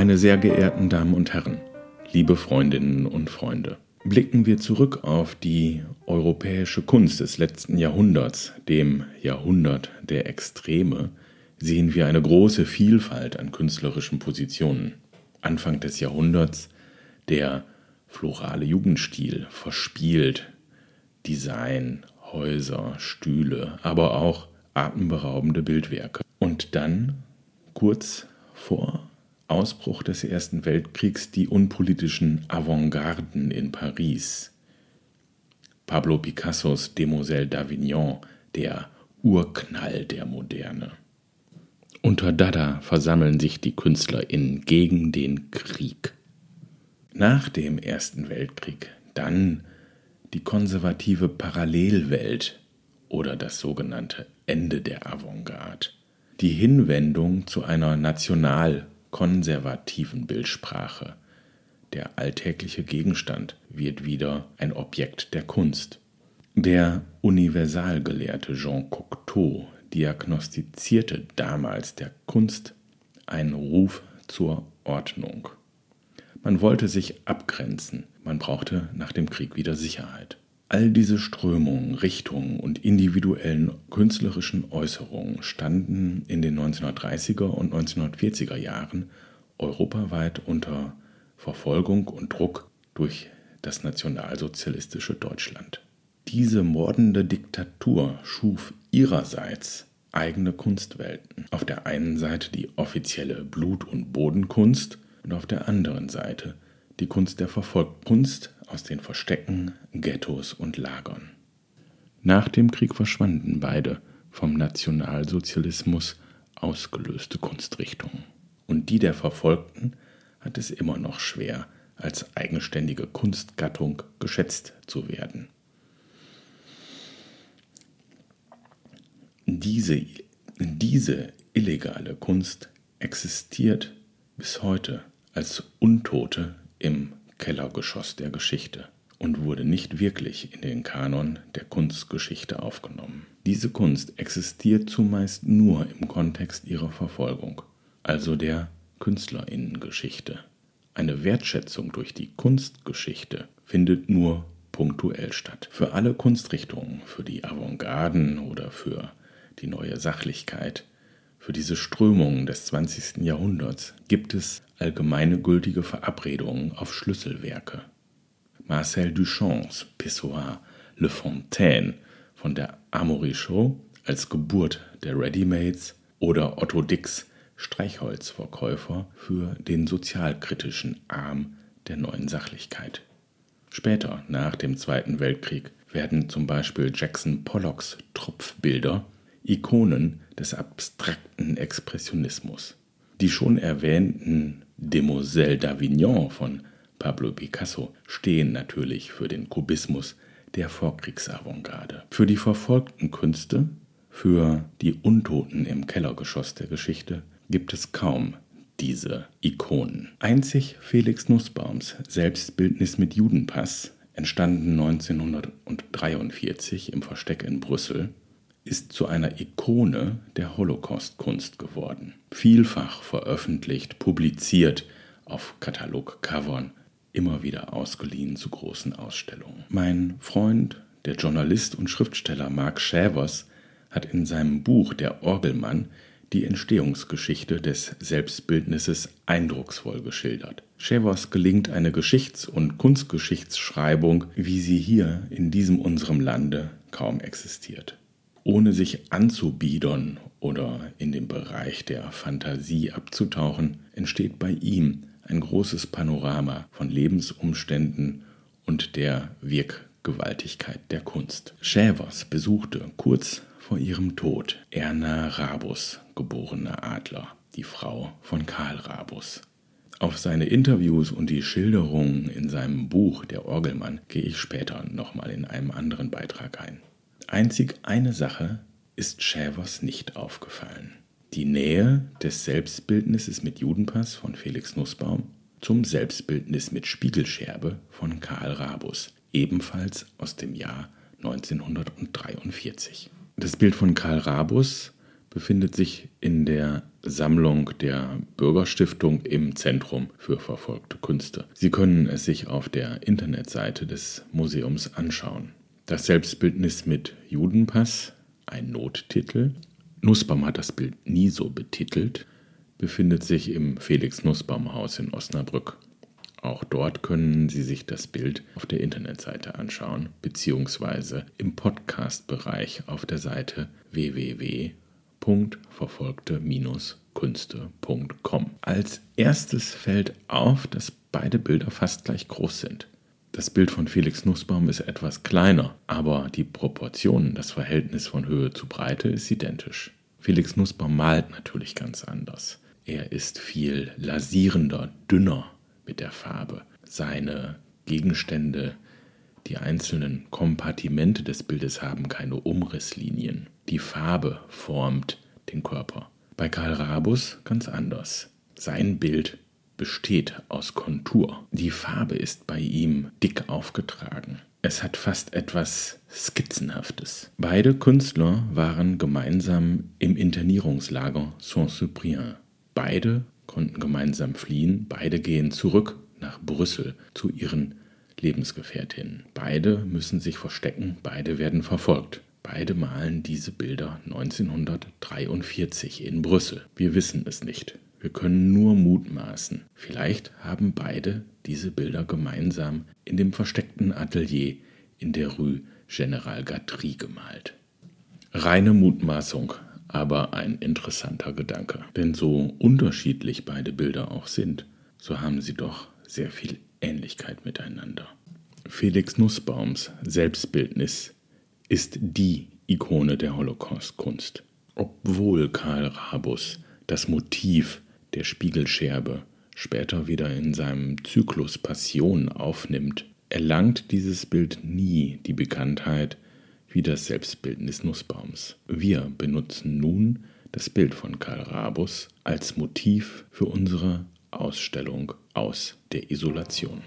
Meine sehr geehrten Damen und Herren, liebe Freundinnen und Freunde, blicken wir zurück auf die europäische Kunst des letzten Jahrhunderts, dem Jahrhundert der Extreme, sehen wir eine große Vielfalt an künstlerischen Positionen. Anfang des Jahrhunderts der florale Jugendstil, verspielt, Design, Häuser, Stühle, aber auch atemberaubende Bildwerke. Und dann, kurz vor Ausbruch des Ersten Weltkriegs, die unpolitischen Avantgarden in Paris. Pablo Picassos Demoiselle d'Avignon, der Urknall der Moderne. Unter Dada versammeln sich die KünstlerInnen gegen den Krieg. Nach dem Ersten Weltkrieg dann die konservative Parallelwelt oder das sogenannte Ende der Avantgarde. Die Hinwendung zu einer national konservativen Bildsprache. Der alltägliche Gegenstand wird wieder ein Objekt der Kunst. Der Universalgelehrte Jean Cocteau diagnostizierte damals der Kunst einen Ruf zur Ordnung. Man wollte sich abgrenzen, man brauchte nach dem Krieg wieder Sicherheit. All diese Strömungen, Richtungen und individuellen künstlerischen Äußerungen standen in den 1930er und 1940er Jahren europaweit unter Verfolgung und Druck durch das nationalsozialistische Deutschland. Diese mordende Diktatur schuf ihrerseits eigene Kunstwelten. Auf der einen Seite die offizielle Blut- und Bodenkunst und auf der anderen Seite die Kunst der verfolgten Kunst aus den Verstecken, Ghettos und Lagern. Nach dem Krieg verschwanden beide vom Nationalsozialismus ausgelöste Kunstrichtungen. Und die der Verfolgten hat es immer noch schwer, als eigenständige Kunstgattung geschätzt zu werden. Diese, diese illegale Kunst existiert bis heute als Untote im Kellergeschoss der Geschichte und wurde nicht wirklich in den Kanon der Kunstgeschichte aufgenommen. Diese Kunst existiert zumeist nur im Kontext ihrer Verfolgung, also der Künstlerinnengeschichte. Eine Wertschätzung durch die Kunstgeschichte findet nur punktuell statt. Für alle Kunstrichtungen, für die Avantgarden oder für die neue Sachlichkeit, für diese Strömungen des 20. Jahrhunderts gibt es allgemeine gültige Verabredungen auf Schlüsselwerke. Marcel Duchamps Pissoir Le Fontaine von der Amory Show als Geburt der Readymates oder Otto Dix Streichholzverkäufer für den sozialkritischen Arm der neuen Sachlichkeit. Später, nach dem Zweiten Weltkrieg, werden zum Beispiel Jackson Pollocks Tropfbilder Ikonen des abstrakten Expressionismus. Die schon erwähnten Demoiselle d'Avignon von Pablo Picasso stehen natürlich für den Kubismus der Vorkriegsavantgarde. Für die verfolgten Künste, für die Untoten im Kellergeschoss der Geschichte gibt es kaum diese Ikonen. Einzig Felix Nussbaums Selbstbildnis mit Judenpass, entstanden 1943 im Versteck in Brüssel, ist zu einer Ikone der Holocaust-Kunst geworden. Vielfach veröffentlicht, publiziert, auf Katalogcovern, immer wieder ausgeliehen zu großen Ausstellungen. Mein Freund, der Journalist und Schriftsteller Mark Schävers, hat in seinem Buch Der Orgelmann die Entstehungsgeschichte des Selbstbildnisses eindrucksvoll geschildert. Schävers gelingt eine Geschichts- und Kunstgeschichtsschreibung, wie sie hier in diesem unserem Lande kaum existiert ohne sich anzubiedern oder in den Bereich der Fantasie abzutauchen, entsteht bei ihm ein großes Panorama von Lebensumständen und der Wirkgewaltigkeit der Kunst. Schävers besuchte kurz vor ihrem Tod Erna Rabus, geborene Adler, die Frau von Karl Rabus. Auf seine Interviews und die Schilderungen in seinem Buch Der Orgelmann gehe ich später nochmal in einem anderen Beitrag ein. Einzig eine Sache ist Schävers nicht aufgefallen. Die Nähe des Selbstbildnisses mit Judenpass von Felix Nussbaum zum Selbstbildnis mit Spiegelscherbe von Karl Rabus, ebenfalls aus dem Jahr 1943. Das Bild von Karl Rabus befindet sich in der Sammlung der Bürgerstiftung im Zentrum für verfolgte Künste. Sie können es sich auf der Internetseite des Museums anschauen. Das Selbstbildnis mit Judenpass, ein Nottitel. Nussbaum hat das Bild nie so betitelt, befindet sich im Felix Nussbaum Haus in Osnabrück. Auch dort können Sie sich das Bild auf der Internetseite anschauen, beziehungsweise im Podcast-Bereich auf der Seite www.verfolgte-künste.com. Als erstes fällt auf, dass beide Bilder fast gleich groß sind. Das Bild von Felix Nussbaum ist etwas kleiner, aber die Proportionen, das Verhältnis von Höhe zu Breite ist identisch. Felix Nussbaum malt natürlich ganz anders. Er ist viel lasierender, dünner mit der Farbe. Seine Gegenstände, die einzelnen Kompartimente des Bildes haben keine Umrisslinien. Die Farbe formt den Körper. Bei Karl Rabus ganz anders. Sein Bild besteht aus Kontur. Die Farbe ist bei ihm dick aufgetragen. Es hat fast etwas Skizzenhaftes. Beide Künstler waren gemeinsam im Internierungslager Saint-Cyprien. Beide konnten gemeinsam fliehen. Beide gehen zurück nach Brüssel zu ihren Lebensgefährtinnen. Beide müssen sich verstecken, beide werden verfolgt. Beide malen diese Bilder 1943 in Brüssel. Wir wissen es nicht. Wir können nur mutmaßen. Vielleicht haben beide diese Bilder gemeinsam in dem versteckten Atelier in der Rue General Gatry gemalt. Reine Mutmaßung, aber ein interessanter Gedanke. Denn so unterschiedlich beide Bilder auch sind, so haben sie doch sehr viel Ähnlichkeit miteinander. Felix Nussbaums Selbstbildnis ist die Ikone der Holocaust-Kunst. Obwohl Karl Rabus das Motiv der Spiegelscherbe später wieder in seinem Zyklus Passion aufnimmt, erlangt dieses Bild nie die Bekanntheit, wie das Selbstbildnis Nussbaums. Wir benutzen nun das Bild von Karl Rabus als Motiv für unsere Ausstellung aus der Isolation.